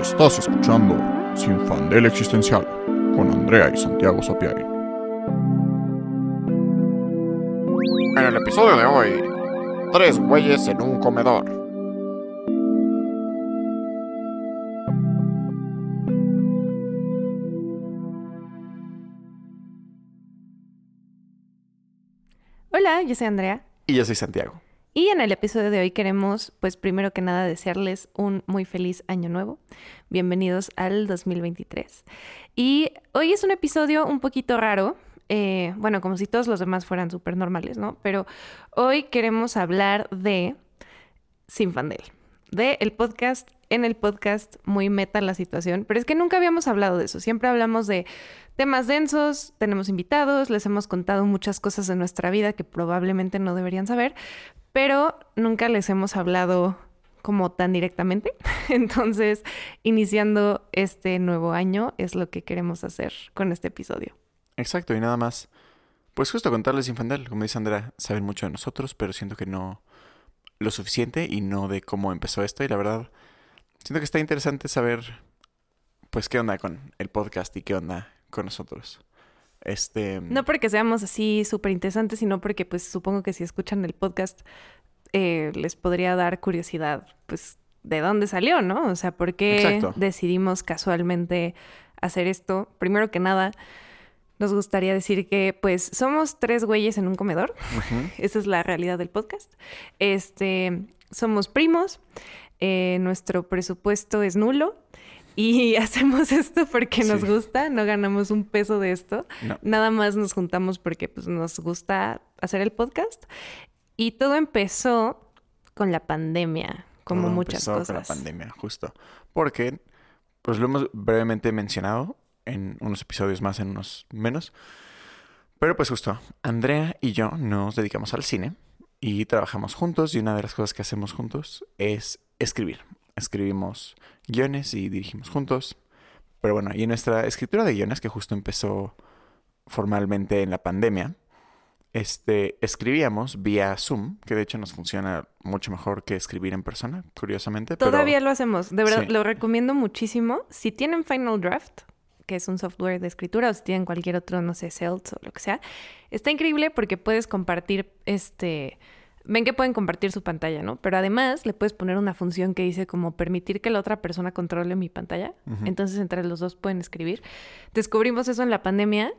Estás escuchando Sin Fandel Existencial con Andrea y Santiago Sapiari. En el episodio de hoy, tres güeyes en un comedor. Hola, yo soy Andrea. Y yo soy Santiago. Y en el episodio de hoy queremos, pues primero que nada, desearles un muy feliz año nuevo. Bienvenidos al 2023. Y hoy es un episodio un poquito raro. eh, bueno, como si todos los demás fueran súper normales, ¿no? Pero hoy queremos hablar de Sin Fandel, de el podcast, en el podcast, muy meta la situación, pero es que nunca habíamos hablado de eso, siempre hablamos de temas densos, tenemos invitados, les hemos contado muchas cosas de nuestra vida que probablemente no deberían saber, pero nunca les hemos hablado como tan directamente. Entonces, iniciando este nuevo año es lo que queremos hacer con este episodio. Exacto, y nada más. Pues justo contarles Infandel, como dice Andrea, saben mucho de nosotros, pero siento que no lo suficiente y no de cómo empezó esto. Y la verdad, siento que está interesante saber, pues, qué onda con el podcast y qué onda con nosotros. Este. No porque seamos así súper interesantes, sino porque pues supongo que si escuchan el podcast eh, les podría dar curiosidad, pues, de dónde salió, ¿no? O sea, ¿por qué Exacto. decidimos casualmente hacer esto? Primero que nada, nos gustaría decir que pues somos tres güeyes en un comedor. Esa es la realidad del podcast. Este, somos primos, eh, nuestro presupuesto es nulo y hacemos esto porque nos Sí. gusta, no ganamos un peso de esto. No. Nada más nos juntamos porque pues, nos gusta hacer el podcast. Y todo empezó con la pandemia, como todo muchas empezó cosas. Con la pandemia, justo. Porque, pues lo hemos brevemente mencionado en unos episodios más, en unos menos. Pero pues justo, Andrea y yo nos dedicamos al cine y trabajamos juntos y una de las cosas que hacemos juntos es escribir. Escribimos guiones y dirigimos juntos. Pero bueno, y nuestra escritura de guiones, que justo empezó formalmente en la pandemia, este, escribíamos vía Zoom, que de hecho nos funciona mucho mejor que escribir en persona, curiosamente. pero- Todavía lo hacemos, de verdad, Sí. lo recomiendo muchísimo. Si tienen Final Draft, que es un software de escritura, o si tienen cualquier otro, no sé, Celts o lo que sea, está increíble porque puedes compartir, este, ven que pueden compartir su pantalla, ¿no? Pero además le puedes poner una función que dice como permitir que la otra persona controle mi pantalla. Entonces entre los dos pueden escribir. Descubrimos eso en la pandemia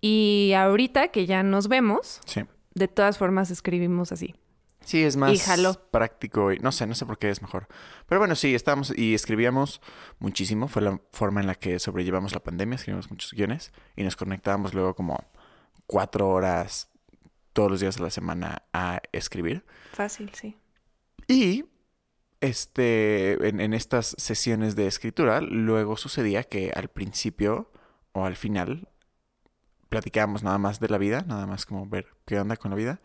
y ahorita que ya nos vemos, Sí. de todas formas escribimos así. Sí, es más práctico y no sé, no sé por qué es mejor. Pero bueno, sí, estábamos y escribíamos muchísimo. Fue la forma en la que sobrellevamos la pandemia. Escribimos muchos guiones y nos conectábamos luego como cuatro horas todos los días de la semana a escribir. Fácil, sí. Y este, en, en estas sesiones de escritura, luego sucedía que al principio o al final platicábamos nada más de la vida, nada más como ver qué onda con la vida.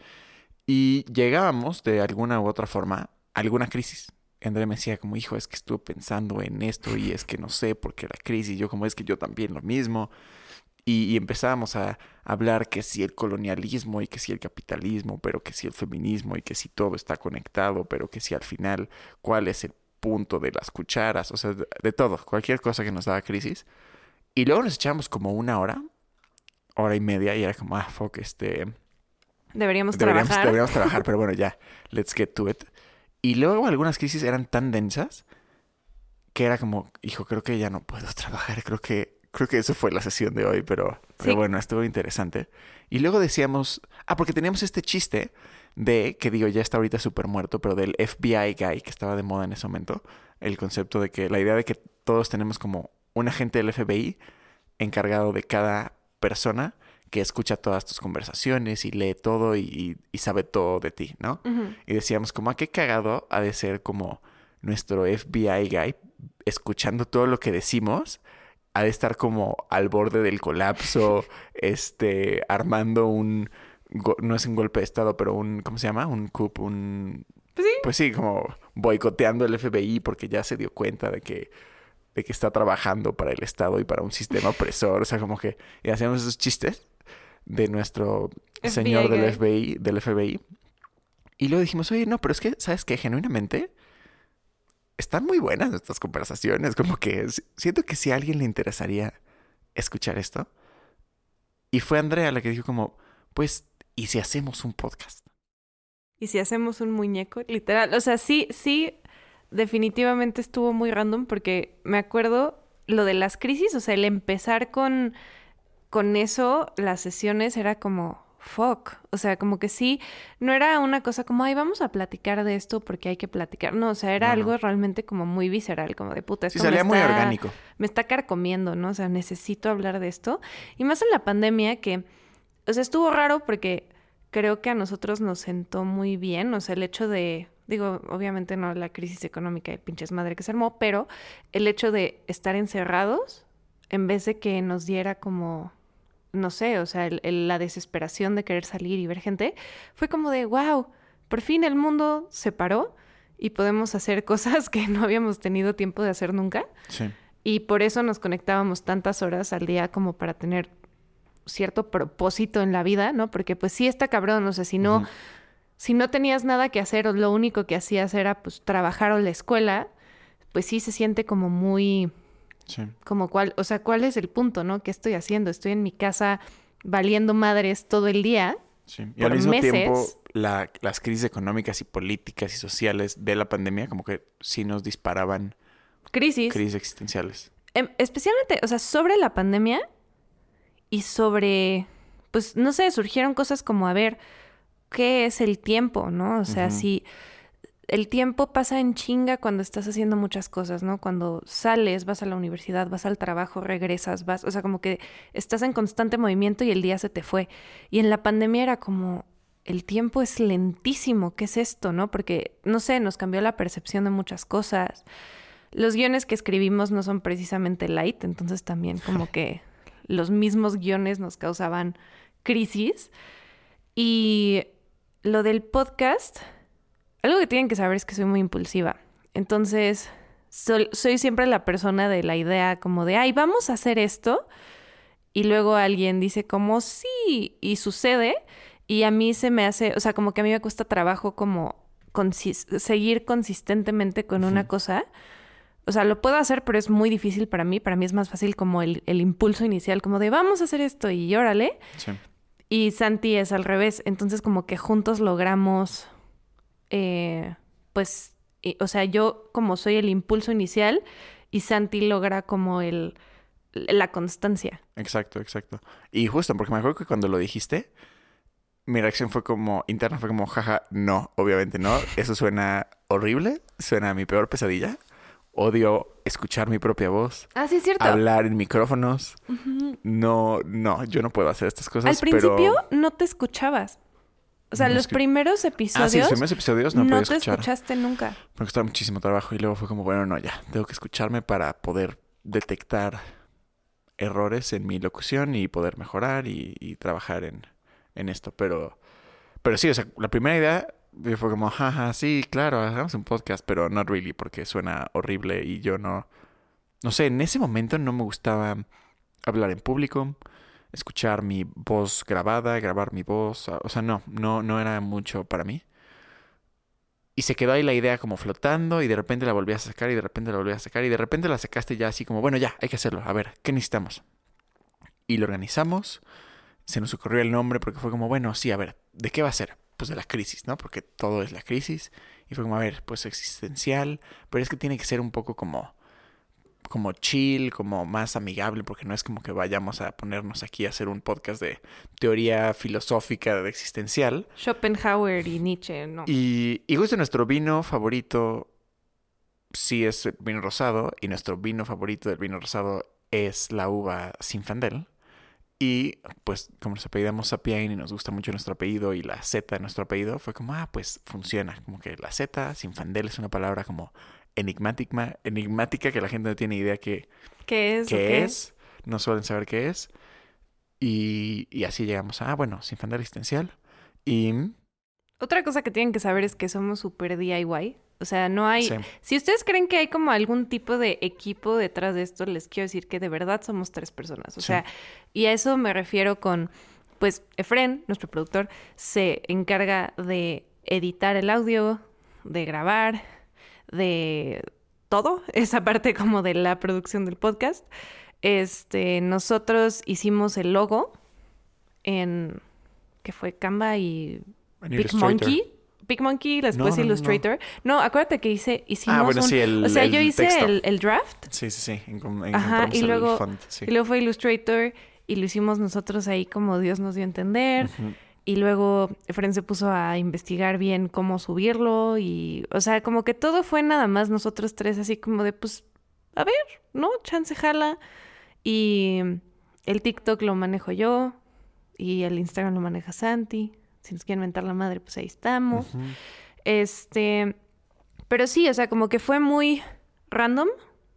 Y llegábamos de alguna u otra forma a alguna crisis. André me decía como, hijo, es que estuve pensando en esto y es que no sé por qué la crisis. Yo como es que yo también lo mismo. Y, y empezábamos a hablar que si el colonialismo y que si el capitalismo, pero que si el feminismo y que si todo está conectado, pero que si al final cuál es el punto de las cucharas, o sea, de, de todo, cualquier cosa que nos daba crisis. Y luego nos echábamos como una hora, hora y media, y era como, ah, fuck, este, Deberíamos, deberíamos, trabajar. deberíamos trabajar, pero bueno, ya, let's get to it. Y luego algunas crisis eran tan densas que era como, hijo, creo que ya no puedo trabajar, creo que, creo que eso fue la sesión de hoy, pero, bueno, estuvo interesante. Y luego decíamos, ah, porque teníamos este chiste de, que digo, ya está ahorita súper muerto, pero del FBI guy que estaba de moda en ese momento, el concepto de que, la idea de que todos tenemos como un agente del FBI encargado de cada persona que escucha todas tus conversaciones y lee todo y, y sabe todo de ti, ¿no? Y decíamos como, ¿a qué cagado ha de ser como nuestro FBI guy escuchando todo lo que decimos? Ha de estar como al borde del colapso, este, armando un, no es un golpe de estado, pero un, ¿cómo se llama? Un coup, un... Pues sí. Pues sí, como boicoteando el FBI porque ya se dio cuenta de que, de que está trabajando para el Estado y para un sistema opresor. O sea, como que y hacíamos esos chistes de nuestro FBI señor del. FBI, del FBI. Y luego dijimos, oye, no, pero es que, ¿sabes qué? Genuinamente, están muy buenas estas conversaciones, como que siento que si a alguien le interesaría escuchar esto. Y fue Andrea la que dijo como, pues, ¿y si hacemos un podcast? ¿Y si hacemos un muñeco? Literal, o sea, sí, sí, definitivamente estuvo muy random porque me acuerdo lo de las crisis, o sea, el empezar con, con eso, las sesiones era como, fuck. O sea, como que sí, no era una cosa como, ay, vamos a platicar de esto porque hay que platicar. No, o sea, era algo realmente como muy visceral, como de puta. Esto sí, salía muy orgánico. Me está carcomiendo, ¿no? O sea, necesito hablar de esto. Y más en la pandemia que, o sea, estuvo raro porque creo que a nosotros nos sentó muy bien. O sea, el hecho de, digo, obviamente no la crisis económica de pinches madre que se armó, pero el hecho de estar encerrados en vez de que nos diera como no sé, o sea, la desesperación de querer salir y ver gente, fue como de, wow, por fin el mundo se paró y podemos hacer cosas que no habíamos tenido tiempo de hacer nunca. Sí. Y por eso nos conectábamos tantas horas al día como para tener cierto propósito en la vida, ¿no? Porque pues sí está cabrón, o sea, si no, si no tenías nada que hacer o lo único que hacías era pues trabajar o la escuela, pues sí se siente como muy como cuál, o sea, cuál es el punto, ¿no? ¿Qué estoy haciendo? Estoy en mi casa valiendo madres todo el día. Sí. Y al mismo tiempo, las crisis económicas y políticas y sociales de la pandemia, como que sí nos disparaban. Crisis. Crisis existenciales. Em, especialmente, o sea, sobre la pandemia y sobre, pues, no sé, surgieron cosas como, a ver, ¿qué es el tiempo, no? O sea, si el tiempo pasa en chinga cuando estás haciendo muchas cosas, ¿no? Cuando sales, vas a la universidad, vas al trabajo, regresas, vas, o sea, como que estás en constante movimiento y el día se te fue. Y en la pandemia era como, el tiempo es lentísimo, ¿qué es esto, no? Porque, no sé, nos cambió la percepción de muchas cosas. Los guiones que escribimos no son precisamente light, entonces también como que los mismos guiones nos causaban crisis. Y lo del podcast algo que tienen que saber es que soy muy impulsiva. Entonces, soy, siempre la persona de la idea como de, ay, vamos a hacer esto. Y luego alguien dice como, sí, y sucede. Y a mí se me hace, o sea, como que a mí me cuesta trabajo como seguir consistentemente con una cosa. O sea, lo puedo hacer, pero es muy difícil para mí. Para mí es más fácil como el, el impulso inicial, como de vamos a hacer esto y órale. Sí. Y Santi es al revés. Entonces, como que juntos logramos eh, pues, o sea, yo como soy el impulso inicial y Santi logra como el la constancia. Exacto, exacto. Y justo, porque me acuerdo que cuando lo dijiste, mi reacción fue como, interna fue como, jaja, no, obviamente no. Eso suena horrible, suena a mi peor pesadilla. Odio escuchar mi propia voz. Ah, sí, es cierto. Hablar en micrófonos. No, no, yo no puedo hacer estas cosas. Al principio no te escuchabas. O sea, los primeros episodios. Ah, sí, los primeros episodios no, no te escuchaste nunca. Me costaba muchísimo trabajo y luego fue como, bueno, no, ya, tengo que escucharme para poder detectar errores en mi locución y poder mejorar y, trabajar en, en, esto. Pero, pero sí, o sea, la primera idea fue como, jaja, sí, claro, hagamos un podcast, pero not really, porque suena horrible y yo no. No sé, en ese momento no me gustaba hablar en público escuchar mi voz grabada, grabar mi voz, o sea, no, no, no era mucho para mí. Y se quedó ahí la idea como flotando y de repente la volví a sacar y de repente la volví a sacar y de repente la sacaste ya así como, bueno, ya, hay que hacerlo, a ver, ¿qué necesitamos? Y lo organizamos, se nos ocurrió el nombre porque fue como, bueno, sí, a ver, ¿de qué va a ser? Pues de la crisis, ¿no? Porque todo es la crisis. Y fue como, a ver, pues existencial, pero es que tiene que ser un poco como como chill, como más amigable, porque no es como que vayamos a ponernos aquí a hacer un podcast de teoría filosófica de existencial. Schopenhauer y Nietzsche, ¿no? Y, y justo nuestro vino favorito sí es vino rosado, y nuestro vino favorito del vino rosado es la uva Sinfandel. Y pues como nos apellidamos Sapien y nos gusta mucho nuestro apellido y la Z de nuestro apellido, fue como, ah, pues funciona. Como que la Z, Sinfandel es una palabra como enigmática, enigmática que la gente no tiene idea que, ¿Qué es? Qué es. No suelen saber qué es. Y, y así llegamos a, ah, bueno, sin fan existencial. Y... Otra cosa que tienen que saber es que somos súper DIY. O sea, no hay... Si ustedes creen que hay como algún tipo de equipo detrás de esto, les quiero decir que de verdad somos tres personas. O sea, y a eso me refiero con, pues, Efren, nuestro productor, se encarga de editar el audio, de grabar, de todo, esa parte como de la producción del podcast. Este, nosotros hicimos el logo en que fue Canva y En PicMonkey. PicMonkey, después No, Illustrator. No, acuérdate que hice, hicimos Ah, bueno, un- sí, el- O sea, el yo hice el, el draft Sí, sí, sí. En, en, Ajá, y el luego- font, sí. y luego fue Illustrator y lo hicimos nosotros ahí como Dios nos dio a entender. Y luego Efren se puso a investigar bien cómo subirlo y, o sea, como que todo fue nada más nosotros tres así como de, pues, a ver, ¿no? Chance jala. Y el TikTok lo manejo yo y el Instagram lo maneja Santi. Si nos quieren mentar la madre, pues ahí estamos. Este, pero sí, o sea, como que fue muy random.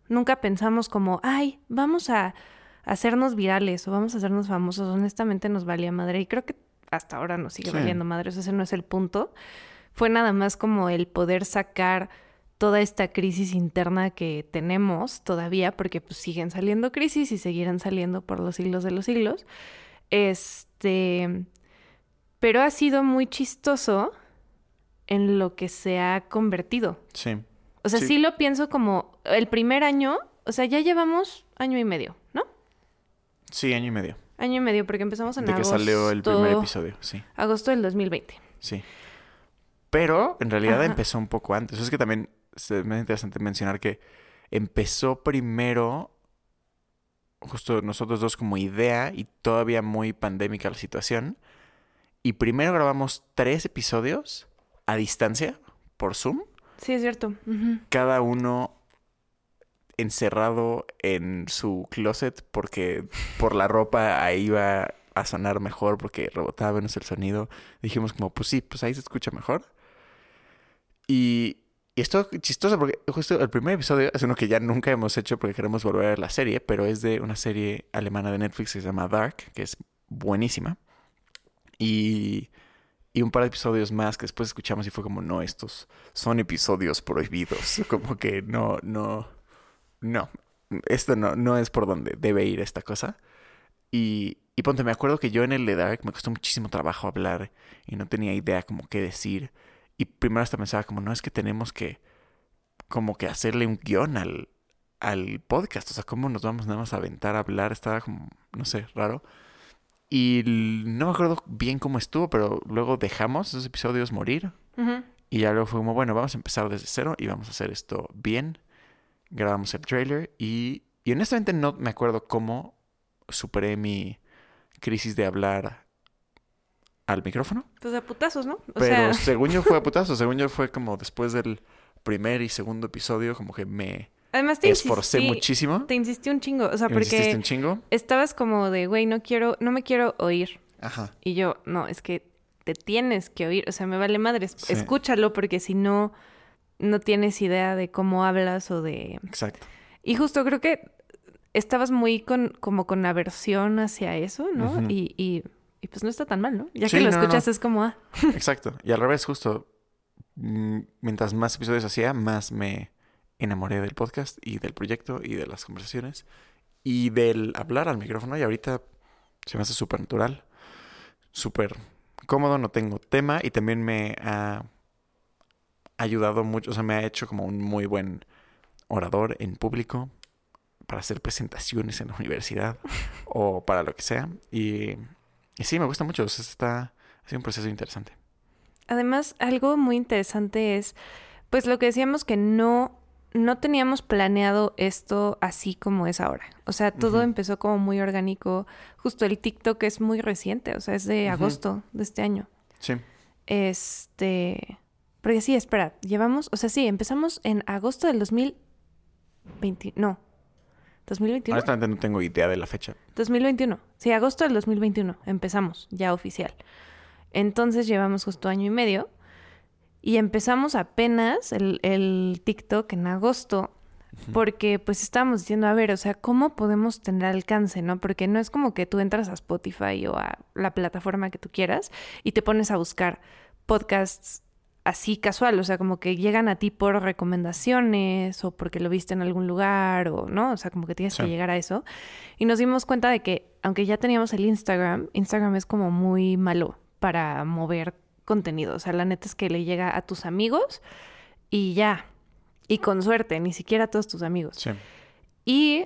Nunca pensamos como, ay, vamos a hacernos virales o vamos a hacernos famosos. Honestamente nos valía madre y creo que hasta ahora nos sigue Sí. valiendo madre. O sea, ese no es el punto. Fue nada más como el poder sacar toda esta crisis interna que tenemos todavía, porque pues siguen saliendo crisis y seguirán saliendo por los siglos de los siglos. Este, pero ha sido muy chistoso en lo que se ha convertido. Sí. O sea, Sí. sí. lo pienso como el primer año, o sea, ya llevamos año y medio, ¿no? Sí, año y medio. Año y medio, porque empezamos en De que agosto. salió el primer episodio, sí. Agosto del 2020. Sí. Pero en realidad Ajá. empezó un poco antes. Es que también es interesante mencionar que empezó primero justo nosotros dos como idea y todavía muy pandémica la situación. Y primero grabamos tres episodios a distancia por Zoom, Sí, es cierto. Cada uno encerrado en su closet porque por la ropa ahí iba a sonar mejor porque rebotaba menos el sonido. Dijimos como, pues sí, pues ahí se escucha mejor. Y, y esto chistoso porque justo el primer episodio es uno que ya nunca hemos hecho porque queremos volver a la serie, pero es de una serie alemana de Netflix que se llama Dark, que es buenísima. Y, y un par de episodios más que después escuchamos y fue como, no, estos son episodios prohibidos. Como que no, no, no, esto no, no es por donde debe ir esta cosa. Y, y ponte, me acuerdo que yo en el de Dark me costó muchísimo trabajo hablar y no tenía idea como qué decir. Y primero hasta pensaba como, no, es que tenemos que como que hacerle un guion al, al podcast. O sea, ¿cómo nos vamos nada más a aventar a hablar? Estaba como, no sé, raro. Y no me acuerdo bien cómo estuvo, pero luego dejamos esos episodios morir. Y ya luego fue como, bueno, vamos a empezar desde cero y vamos a hacer esto bien. Grabamos el trailer y, y honestamente no me acuerdo cómo superé mi crisis de hablar al micrófono. Pues a putazos, ¿no? O Pero sea, según yo fue a putazo, según yo fue como después del primer y segundo episodio, como que me además te esforcé insistí, muchísimo. Te insistí un chingo, o sea, porque un chingo. estabas como de, güey, no quiero, no me quiero oír. Ajá. Y yo, no, es que te tienes que oír, o sea, me vale madre, Sí. escúchalo porque si no, no tienes idea de cómo hablas o de... Exacto. Y justo creo que estabas muy con, como con aversión hacia eso, ¿no? Y, y, y pues no está tan mal, ¿no? Ya Sí, que lo no, escuchas no. es como, ah, Exacto. Y al revés, justo. mm, Mientras más episodios hacía, más me enamoré del podcast y del proyecto y de las conversaciones y del hablar al micrófono. Y ahorita se me hace súper natural, súper cómodo, no tengo tema y también me ha ayudado mucho, o sea, me ha hecho como un muy buen orador en público para hacer presentaciones en la universidad o para lo que sea. Y, y sí, me gusta mucho. O sea, está, ha sido un proceso interesante. Además, algo muy interesante es, pues lo que decíamos que no, no teníamos planeado esto así como es ahora. O sea, todo empezó como muy orgánico. Justo el TikTok es muy reciente, o sea, es de agosto de este año. Sí. Este, porque sí, espera, llevamos, o sea, sí, empezamos en agosto del 2020, no, 2021. Honestamente no tengo idea de la fecha. 2021. Sí, agosto del 2021 empezamos, ya oficial. Entonces llevamos justo año y medio y empezamos apenas el, el TikTok en agosto porque pues estábamos diciendo, a ver, o sea, ¿cómo podemos tener alcance, no? Porque no es como que tú entras a Spotify o a la plataforma que tú quieras y te pones a buscar podcasts así casual, o sea, como que llegan a ti por recomendaciones o porque lo viste en algún lugar o, ¿no? O sea, como que tienes Sí. que llegar a eso. Y nos dimos cuenta de que, aunque ya teníamos el Instagram, Instagram es como muy malo para mover contenido. O sea, la neta es que le llega a tus amigos y ya. Y con suerte, ni siquiera todos tus amigos. Sí. Y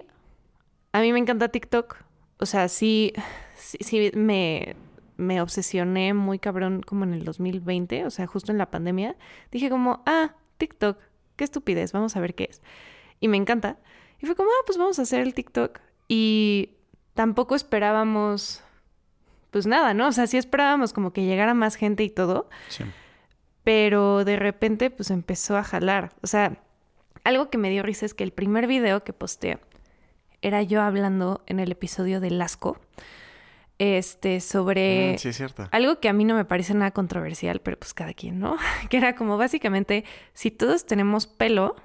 a mí me encanta TikTok. O sea, sí, sí, sí me, me obsesioné muy cabrón como en el 2020, o sea, justo en la pandemia. Dije como, ah, TikTok, qué estupidez, vamos a ver qué es. Y me encanta. Y fue como, ah, pues vamos a hacer el TikTok. Y tampoco esperábamos, pues nada, ¿no? O sea, sí esperábamos como que llegara más gente y todo. Sí. Pero de repente, pues empezó a jalar. O sea, algo que me dio risa es que el primer video que posteé era yo hablando en el episodio de Lasco. Este, sobre Mm, sí, es cierto. algo que a mí no me parece nada controversial, pero pues cada quien, ¿no? Que era como básicamente, si todos tenemos pelo,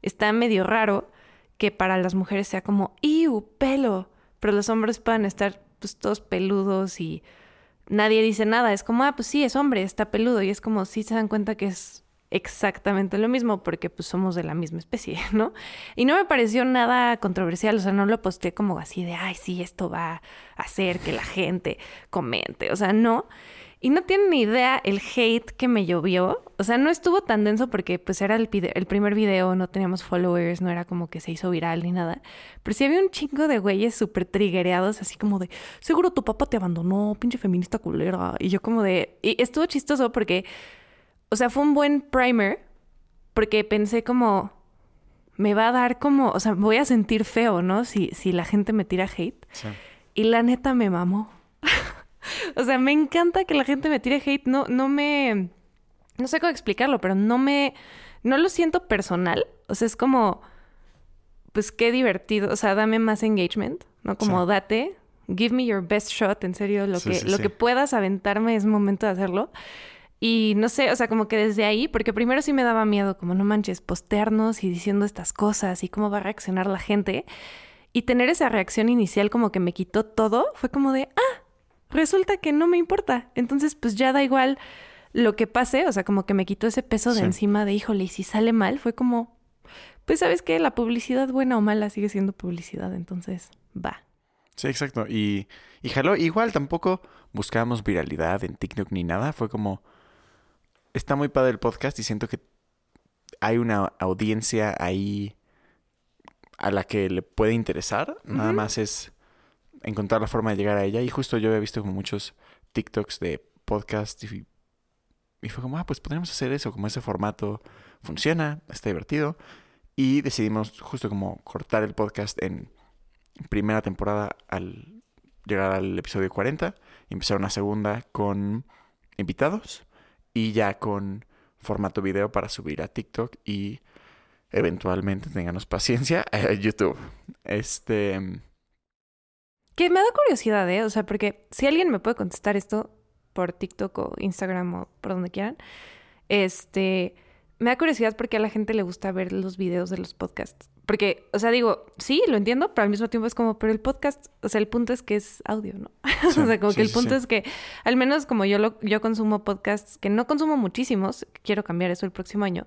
está medio raro que para las mujeres sea como, ¡iu, pelo! Pero los hombres puedan estar pues todos peludos y nadie dice nada. Es como, ah, pues sí, es hombre, está peludo. Y es como, sí se dan cuenta que es exactamente lo mismo porque pues somos de la misma especie, ¿no? Y no me pareció nada controversial, o sea, no lo posté como así de, ay, sí, esto va a hacer que la gente comente, o sea, no. Y no tienen ni idea el hate que me llovió. O sea, no estuvo tan denso porque pues era el, el primer video, no teníamos followers, no era como que se hizo viral ni nada. Pero sí había un chingo de güeyes súper triguereados, así como de, seguro tu papá te abandonó, pinche feminista culera. Y yo como de... Y estuvo chistoso porque, o sea, fue un buen primer porque pensé como, me va a dar como, o sea, voy a sentir feo, ¿no? Si, si la gente me tira hate. Sí. Y la neta me mamó. o sea, me encanta que la gente me tire hate. No, no me. No sé cómo explicarlo, pero no me. No lo siento personal. O sea, es como. Pues qué divertido. O sea, dame más engagement, ¿no? Como Sí. date. Give me your best shot. En serio, lo, Sí, que, lo que puedas aventarme es momento de hacerlo. Y no sé, o sea, como que desde ahí, porque primero sí me daba miedo, como no manches, postearnos y diciendo estas cosas y cómo va a reaccionar la gente. Y tener esa reacción inicial como que me quitó todo, fue como de, ah, resulta que no me importa. Entonces, pues ya da igual lo que pase, o sea, como que me quitó ese peso de Sí. encima de, híjole, y si sale mal, fue como, pues sabes que la publicidad buena o mala sigue siendo publicidad, entonces, va. Sí, exacto. Y, y jaló. Igual tampoco buscábamos viralidad en TikTok ni nada. Fue como. Está muy padre el podcast y siento que hay una audiencia ahí a la que le puede interesar. Nada más es encontrar la forma de llegar a ella. Y justo yo he visto como muchos TikToks de podcast y, y fue como, ah, pues podríamos hacer eso, como ese formato funciona, está divertido. Y decidimos justo como cortar el podcast en primera temporada al llegar al episodio 40 y empezar una segunda con invitados y ya con formato video para subir a TikTok y eventualmente tenganos paciencia a YouTube. Este, Que me da curiosidad, ¿eh? O sea, porque si alguien me puede contestar esto por TikTok o Instagram o por donde quieran, este, me da curiosidad porque a la gente le gusta ver los videos de los podcasts. Porque, o sea, digo, sí, lo entiendo, pero al mismo tiempo es como, pero el podcast, o sea, el punto es que es audio, ¿no? Sí, o sea, como sí, que el punto sí. es que, al menos como yo lo, yo consumo podcasts, que no consumo muchísimos, quiero cambiar eso el próximo año.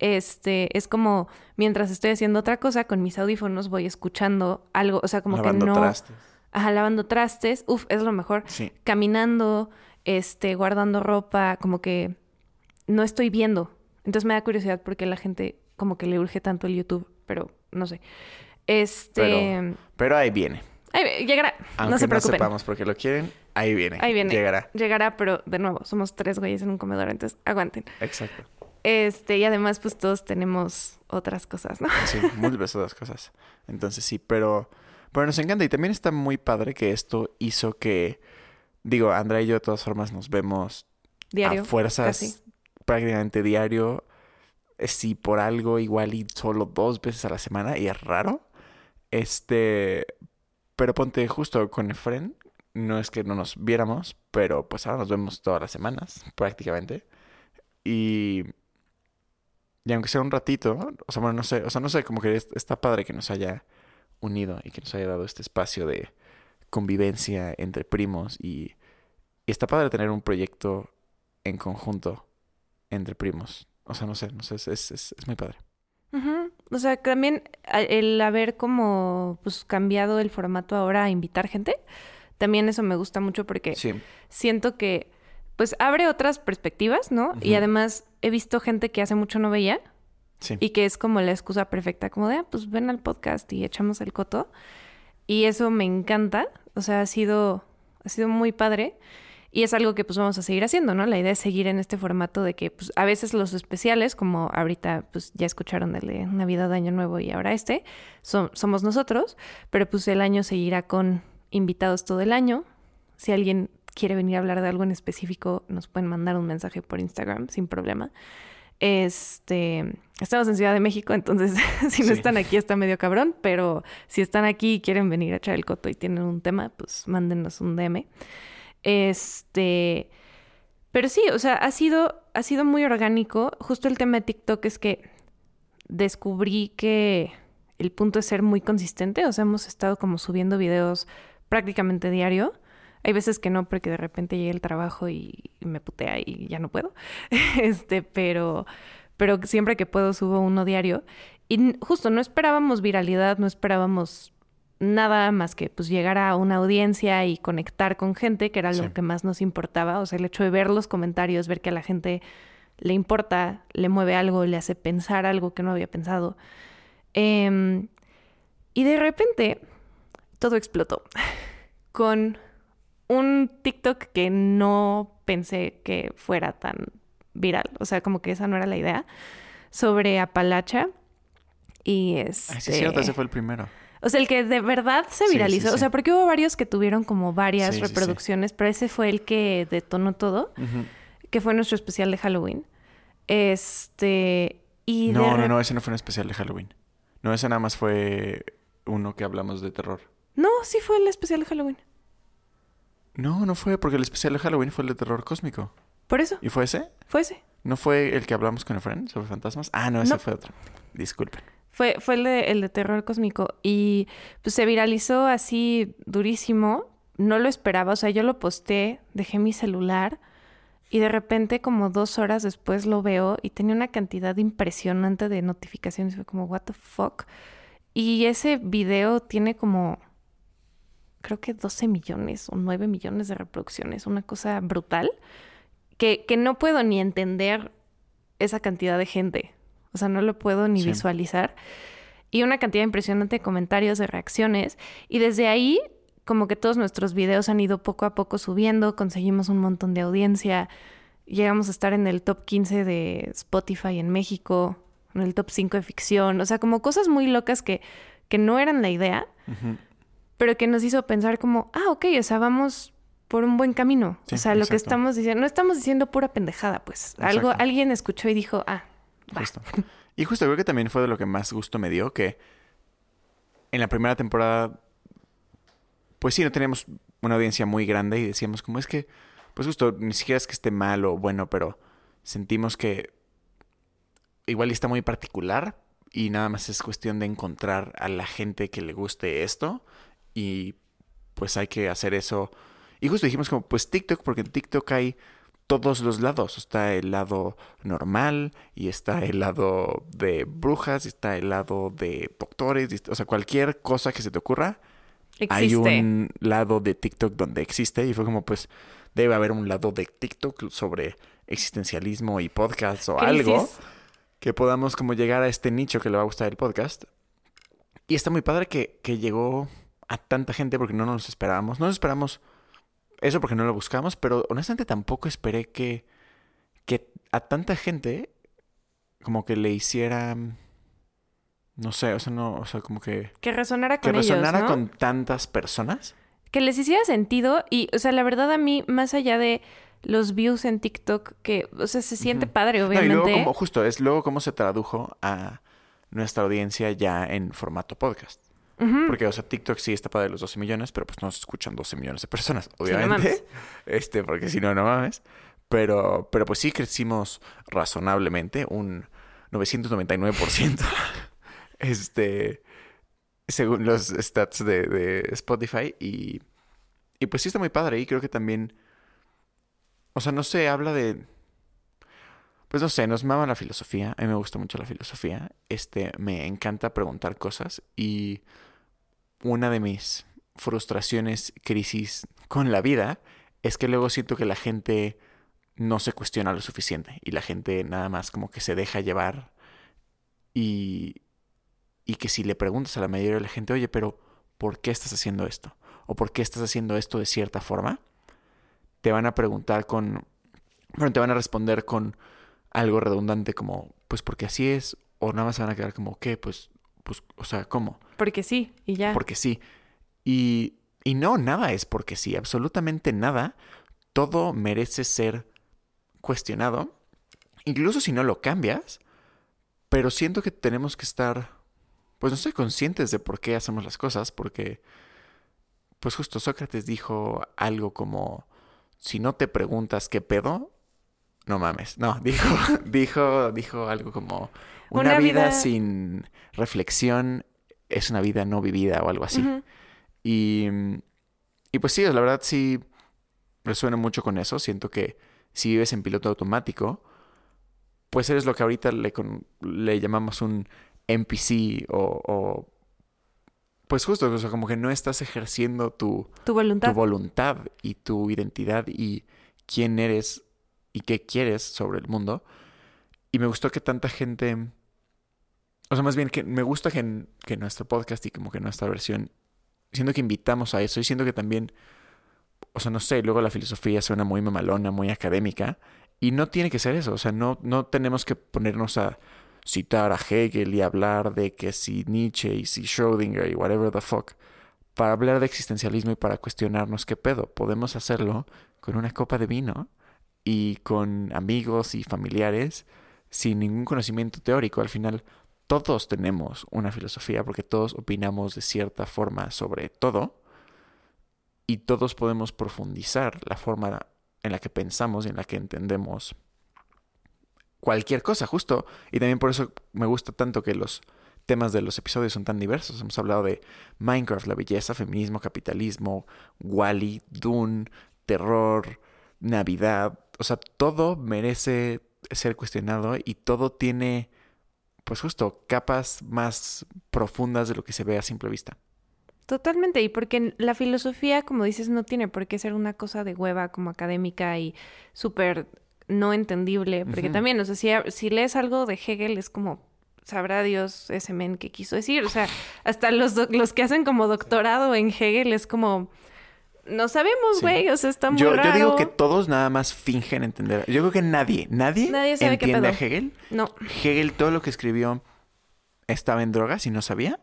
Este, es como mientras estoy haciendo otra cosa, con mis audífonos voy escuchando algo, o sea, como lavando que no. trastes. Ajá, lavando trastes, uf, es lo mejor. Sí, Caminando, este, guardando ropa, como que no estoy viendo. Entonces me da curiosidad porque la gente como que le urge tanto el YouTube, pero no sé. Este, Pero- pero ahí viene. ahí llegará, Aunque no se preocupen. sepamos por qué lo quieren, ahí viene. Ahí viene. Llegará. Llegará, pero de nuevo, somos tres güeyes en un comedor, entonces aguanten. Exacto. Este, y además pues todos tenemos otras cosas, ¿no? Sí, múltiples otras cosas. Entonces sí, pero, pero nos encanta y también está muy padre que esto hizo que, digo, Andrea y yo de todas formas nos vemos Diario. a fuerzas casi. prácticamente diario. Eh, Si por algo igual y solo dos veces a la semana y es raro. Este, pero ponte justo con Efren, no es que no nos viéramos, pero pues ahora nos vemos todas las semanas prácticamente. Y y aunque sea un ratito, o sea, bueno, no sé, o sea, no sé, como que es- está padre que nos haya unido y que nos haya dado este espacio de convivencia entre primos y, y está padre tener un proyecto en conjunto entre primos. O sea, no sé, no sé, es, es, es- es muy padre. O sea, también el haber como pues cambiado el formato ahora a invitar gente, también eso me gusta mucho porque Sí, siento que pues abre otras perspectivas, ¿no? Y además he visto gente que hace mucho no veía Sí. y que es como la excusa perfecta, como de, ah, pues ven al podcast y echamos el coto. Y eso me encanta, o sea, ha sido, ha sido muy padre. Y es algo que pues vamos a seguir haciendo, ¿no? La idea es seguir en este formato de que pues a veces los especiales, como ahorita pues ya escucharon el de Navidad, Año Nuevo y ahora este, son, somos nosotros, pero pues el año seguirá con invitados todo el año. Si alguien quiere venir a hablar de algo en específico, nos pueden mandar un mensaje por Instagram sin problema. Este, estamos en Ciudad de México, entonces si no Sí. están aquí está medio cabrón, pero si están aquí y quieren venir a echar el coto y tienen un tema, pues mándenos un DM. Este, pero sí, o sea, ha sido, ha sido muy orgánico. Justo el tema de TikTok es que descubrí que el punto es ser muy consistente. O sea, hemos estado como subiendo videos prácticamente diario. Hay veces que no, porque de repente llega el trabajo y, me putea y ya no puedo. este, pero, pero siempre que puedo subo uno diario. Y justo no esperábamos viralidad, no esperábamos nada más que pues llegar a una audiencia y conectar con gente, que era Sí. lo que más nos importaba. O sea, el hecho de ver los comentarios, ver que a la gente le importa, le mueve algo, le hace pensar algo que no había pensado. Em, y de repente todo explotó con un TikTok que no pensé que fuera tan viral. O sea, como que esa no era la idea. Sobre Apalacha. Y este... Ay, sí, es cierto, ese fue el primero. O sea, el que de verdad se Sí, sí, viralizó. O sea, porque hubo varios que tuvieron como varias reproducciones, pero ese fue el que detonó todo, que fue nuestro especial de Halloween. Este. Y de No, no, no, ese no fue un especial de Halloween. No, ese nada más fue uno que hablamos de terror. No, sí fue el especial de Halloween. No, no fue, porque el especial de Halloween fue el de terror cósmico. Por eso, ¿Y fue ese? fue ese. ¿No fue el que hablamos con Efraín sobre fantasmas? Ah, no, ese No. fue otro. Disculpen. Fue, fue el, de, el de terror cósmico. Y pues se viralizó así durísimo. No lo esperaba. O sea, yo lo posté, dejé mi celular. Y de repente, como dos horas después, lo veo y tenía una cantidad impresionante de notificaciones. Fue como, ¿What the fuck? Y ese video tiene como, creo que 12 millones o 9 millones de reproducciones. Una cosa brutal. Que, que no puedo ni entender esa cantidad de gente. O sea, no lo puedo ni Sí. visualizar. Y una cantidad impresionante de comentarios, de reacciones. Y desde ahí, como que todos nuestros videos han ido poco a poco subiendo, conseguimos un montón de audiencia. Llegamos a estar en el top 15 de Spotify en México, en el top 5 de ficción. O sea, como cosas muy locas que, que no eran la idea, pero que nos hizo pensar como, ah, ok, o sea, vamos por un buen camino. Sí, o sea, lo que estamos diciendo, no estamos diciendo pura pendejada, pues. Algo, alguien escuchó y dijo, ah. Justo. Y justo creo que también fue de lo que más gusto me dio, que en la primera temporada, pues sí, no teníamos una audiencia muy grande y decíamos como es que, pues justo, ni siquiera es que esté mal o bueno, pero sentimos que igual está muy particular y nada más es cuestión de encontrar a la gente que le guste esto y pues hay que hacer eso. Y justo dijimos como, pues TikTok, porque en TikTok hay todos los lados. Está el lado normal y está el lado de brujas y está el lado de doctores. y o sea, cualquier cosa que se te ocurra, hay un lado de TikTok donde existe. Y fue como, pues, debe haber un lado de TikTok sobre existencialismo y podcast o algo que podamos como llegar a este nicho que le va a gustar el podcast. Y está muy padre que, que llegó a tanta gente porque no nos esperábamos. No nos esperamos eso porque no lo buscamos, pero honestamente tampoco esperé que, que a tanta gente como que le hiciera... No sé, o sea, no, o sea, como que... Que resonara Que con ellos, resonara ¿no? con tantas personas. Que les hiciera sentido y, o sea, la verdad a mí, más allá de los views en TikTok, que, o sea, se siente padre, No, y obviamente. luego como, justo, es luego cómo se tradujo a nuestra audiencia ya en formato podcast. Porque, o sea, TikTok sí está para de los 12 millones, pero pues no se escuchan 12 millones de personas, obviamente. este, porque si no, no mames. Pero, pero pues sí crecimos razonablemente, un 999%. este, según los stats de, de Spotify. Y, y pues sí está muy padre. Y creo que también, o sea, no sé, habla de... Pues no sé, nos mama la filosofía. A mí me gusta mucho la filosofía. Este, me encanta preguntar cosas. Y una de mis frustraciones, crisis con la vida, es que luego siento que la gente no se cuestiona lo suficiente. Y la gente nada más como que se deja llevar y, y que si le preguntas a la mayoría de la gente, oye, pero ¿por qué estás haciendo esto? ¿O por qué estás haciendo esto de cierta forma? Te van a preguntar con, bueno, te van a responder con algo redundante como, pues porque así es, o nada más se van a quedar como, ¿qué? Pues, pues, o sea, ¿cómo? Porque sí, y ya. Porque sí. Y, y no, nada es porque sí, absolutamente nada. Todo merece ser cuestionado, incluso si no lo cambias, pero siento que tenemos que estar, pues no sé, conscientes de por qué hacemos las cosas, porque, pues justo Sócrates dijo algo como, si no te preguntas qué pedo, no mames. No, dijo, dijo, dijo algo como una, Una vida, vida- sin reflexión es una vida no vivida o algo así. Y, y pues sí, la verdad sí resuena mucho con eso. Siento que si vives en piloto automático, pues eres lo que ahorita le, con- le llamamos un NPC o, o, pues justo, o sea, como que no estás ejerciendo tu, Tu voluntad. tu voluntad y tu identidad y quién eres y qué quieres sobre el mundo. Y me gustó que tanta gente, o sea, más bien que me gusta que, nuestro podcast y como que nuestra versión, siento que invitamos a eso y siento que también, o sea, no sé, luego la filosofía suena muy mamalona, muy académica y no tiene que ser eso, o sea, no, no tenemos que ponernos a citar a Hegel y hablar de que si Nietzsche y si Schrödinger y whatever the fuck para hablar de existencialismo y para cuestionarnos qué pedo. Podemos hacerlo con una copa de vino y con amigos y familiares sin ningún conocimiento teórico. Al final, todos tenemos una filosofía porque todos opinamos de cierta forma sobre todo y todos podemos profundizar la forma en la que pensamos y en la que entendemos cualquier cosa, justo. Y también por eso me gusta tanto que los temas de los episodios son tan diversos. Hemos hablado de Minecraft, la belleza, feminismo, capitalismo, Wally, Dune, terror, Navidad. O sea, todo merece ser cuestionado y todo tiene, pues justo, capas más profundas de lo que se ve a simple vista. Totalmente, y porque la filosofía, como dices, no tiene por qué ser una cosa de hueva como académica y súper no entendible, porque también, o sea, si, si lees algo de Hegel es como, sabrá Dios ese men que quiso decir, o sea, hasta los, los que hacen como doctorado en Hegel es como, no sabemos, Sí. güey, o sea, está muy Yo, raro. yo digo que todos nada más fingen entender. Yo creo que nadie, nadie, Nadie sabe qué entiende a. Hegel. No, Hegel todo lo que escribió estaba en drogas y no sabía.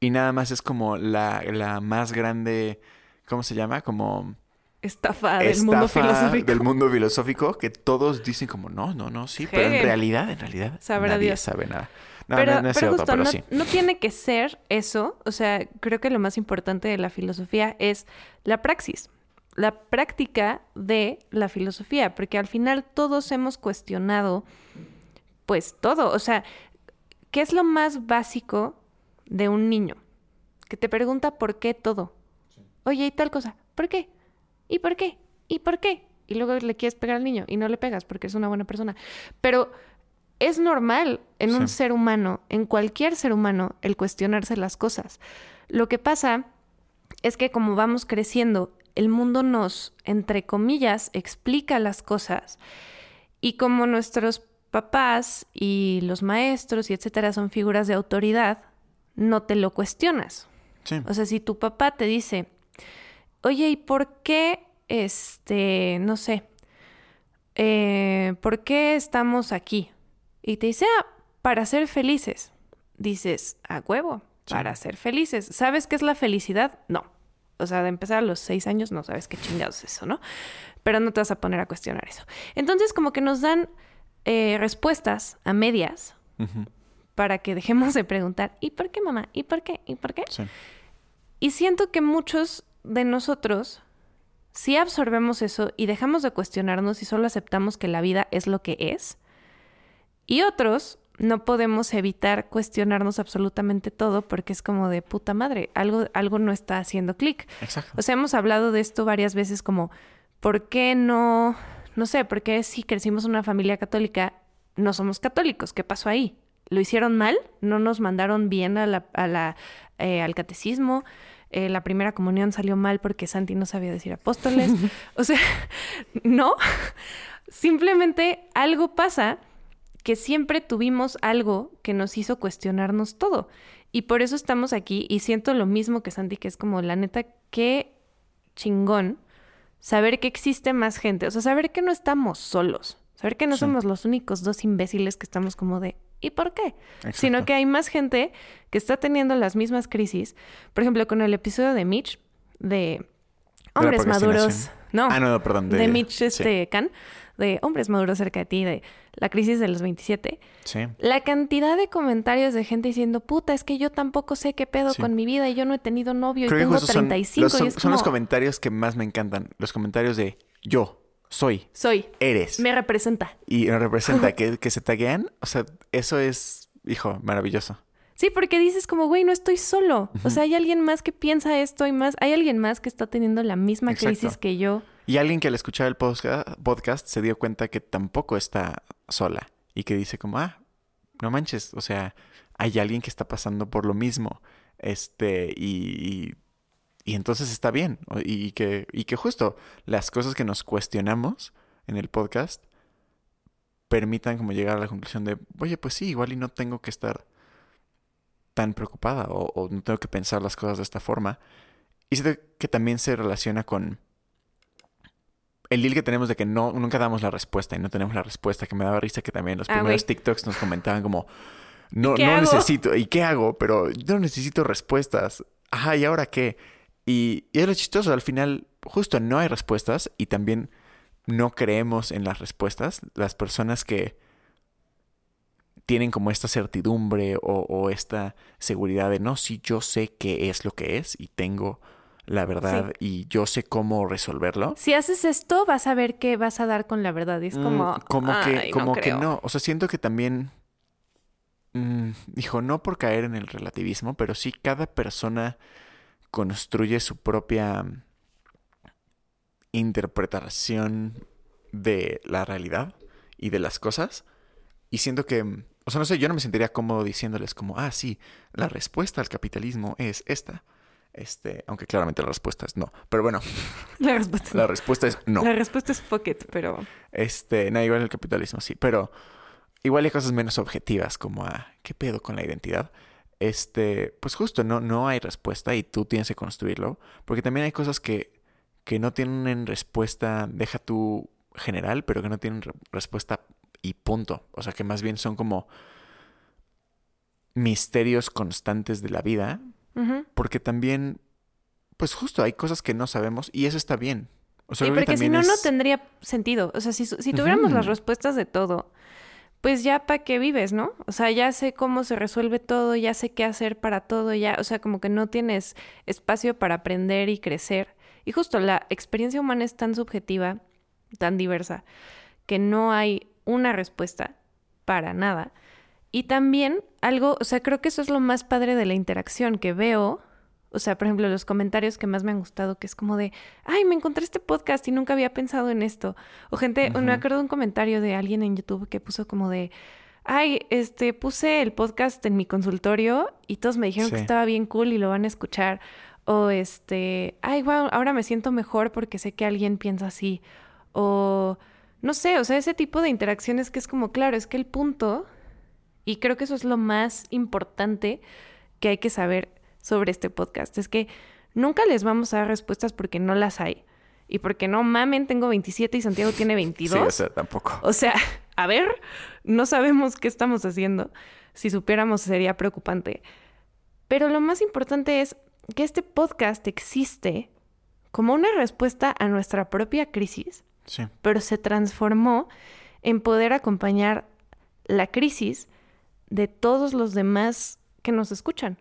Y nada más es como la, la más grande, ¿cómo se llama? Como estafa del mundo filosófico. del mundo filosófico que todos dicen como no, no, no, sí, pero en realidad, en realidad Sabrá nadie Dios. sabe nada. No, pero, no, no es pero cierto, justo, pero no, sí. no tiene que ser eso. O sea, creo que lo más importante de la filosofía es la praxis, la práctica de la filosofía, porque al final todos hemos cuestionado, pues todo. O sea, ¿qué es lo más básico de un niño? Que te pregunta por qué todo. Oye, y tal cosa, ¿por qué? ¿Y por qué? ¿Y por qué? Y luego le quieres pegar al niño y no le pegas porque es una buena persona. Pero es normal en un ser humano, en cualquier ser humano, el cuestionarse las cosas. Lo que pasa es que como vamos creciendo, el mundo nos, entre comillas, explica las cosas. Y como nuestros papás y los maestros y etcétera son figuras de autoridad, no te lo cuestionas. Sí. O sea, si tu papá te dice, oye, ¿y por qué, este, no sé, eh, ¿por qué estamos aquí? Y te dice, ah, para ser felices. Dices, a huevo, Sí. para ser felices. ¿Sabes qué es la felicidad? No. O sea, de empezar a los seis años no sabes qué chingados es eso, ¿no? Pero no te vas a poner a cuestionar eso. Entonces, como que nos dan eh, respuestas a medias para que dejemos de preguntar, ¿y por qué, mamá? ¿Y por qué? ¿Y por qué? Sí. Y siento que muchos de nosotros sí absorbemos eso y dejamos de cuestionarnos y solo aceptamos que la vida es lo que es. Y otros no podemos evitar cuestionarnos absolutamente todo porque es como de puta madre, algo, algo no está haciendo clic. Exacto. O sea, hemos hablado de esto varias veces como, ¿por qué no, no sé, por qué si crecimos en una familia católica no somos católicos? ¿Qué pasó ahí? ¿Lo hicieron mal? ¿No nos mandaron bien a la, a la, eh, al catecismo? Eh, la primera comunión salió mal porque Santi no sabía decir apóstoles. o sea, no. Simplemente algo pasa que siempre tuvimos algo que nos hizo cuestionarnos todo. Y por eso estamos aquí y siento lo mismo que Sandy, que es como la neta, qué chingón saber que existe más gente, o sea, saber que no estamos solos, saber que no Sí. somos los únicos dos imbéciles que estamos como de, ¿y por qué? Sino que hay más gente que está teniendo las mismas crisis. Por ejemplo, con el episodio de Mitch, de hombres maduros. No, Ah, no, perdón. de, De, Mitch sí, este, Khan, de hombres maduros cerca de ti, de la crisis de los 27. Sí. La cantidad de comentarios de gente diciendo, puta, es que yo tampoco sé qué pedo Sí. con mi vida y yo no he tenido novio y Creo tengo justo son, 35 los, son, y es son los comentarios que más me encantan. Los comentarios de yo, soy, soy, eres. me representa. Y me representa que, que se taguean. O sea, eso es, hijo, maravilloso. Sí, porque dices como, güey, no estoy solo. O sea, hay alguien más que piensa esto y más. Hay alguien más que está teniendo la misma Exacto. crisis que yo. Y alguien que al escuchar el podcast, podcast se dio cuenta que tampoco está sola. Y que dice como, ah, no manches. O sea, hay alguien que está pasando por lo mismo. Este, y, y, y entonces está bien. O- Y que, y que justo las cosas que nos cuestionamos en el podcast permitan como llegar a la conclusión de, oye, pues sí, igual y no tengo que estar tan preocupada o, o no tengo que pensar las cosas de esta forma. Y siento que también se relaciona con el deal que tenemos de que no, nunca damos la respuesta y no tenemos la respuesta, que me daba risa que también los Ah, primeros. TikToks nos comentaban como, no, no hago? necesito, ¿y qué hago? Pero yo no necesito respuestas. Ajá, ¿y ahora qué? Y, y es lo chistoso, al final justo no hay respuestas y también no creemos en las respuestas. Las personas que tienen como esta certidumbre o, o esta seguridad de, no, sí, yo sé qué es lo que es y tengo la verdad y yo sé cómo resolverlo. Si haces esto, vas a ver que vas a dar con la verdad. Y es como, Mm, como que, "Ay, como que creo". no. O sea, siento que también, mm, dijo, no por caer en el relativismo, pero sí cada persona construye su propia interpretación de la realidad y de las cosas. Y siento que, o sea, no sé, yo no me sentiría cómodo diciéndoles como, ah, sí, la respuesta al capitalismo es esta. Este, aunque claramente la respuesta es no. Pero bueno, La respuesta, la respuesta es no. la respuesta es fuck it, pero Este, no, igual el capitalismo sí, pero igual hay cosas menos objetivas como a qué pedo con la identidad. Este, pues justo no, no hay respuesta y tú tienes que construirlo, porque también hay cosas que, que no tienen respuesta, deja tu general, pero que no tienen re- respuesta y punto. O sea, que más bien son como misterios constantes de la vida, porque también, pues justo hay cosas que no sabemos y eso está bien. O sea, Sí, porque si no, no tendría sentido. O sea, si, si tuviéramos las respuestas de todo, pues ya para qué vives, ¿no? O sea, ya sé cómo se resuelve todo, ya sé qué hacer para todo, ya, o sea, como que no tienes espacio para aprender y crecer. Y justo la experiencia humana es tan subjetiva, tan diversa, que no hay una respuesta para nada. Y también algo, o sea, creo que eso es lo más padre de la interacción que veo. O sea, por ejemplo, los comentarios que más me han gustado, que es como de, ay, me encontré este podcast y nunca había pensado en esto. O gente, me acuerdo de un comentario de alguien en YouTube que puso como de, ay, este, puse el podcast en mi consultorio y todos me dijeron que estaba bien cool y lo van a escuchar. O este, ay, wow, ahora me siento mejor porque sé que alguien piensa así. O, no sé, o sea, ese tipo de interacciones que es como, claro, es que el punto, y creo que eso es lo más importante que hay que saber sobre este podcast, es que nunca les vamos a dar respuestas porque no las hay. Y porque no mamen, tengo 27 y Santiago tiene 22. Sí, o sea, tampoco. O sea, a ver, no sabemos qué estamos haciendo. Si supiéramos sería preocupante. Pero lo más importante es que este podcast existe como una respuesta a nuestra propia crisis, Sí. pero se transformó en poder acompañar la crisis de todos los demás que nos escuchan.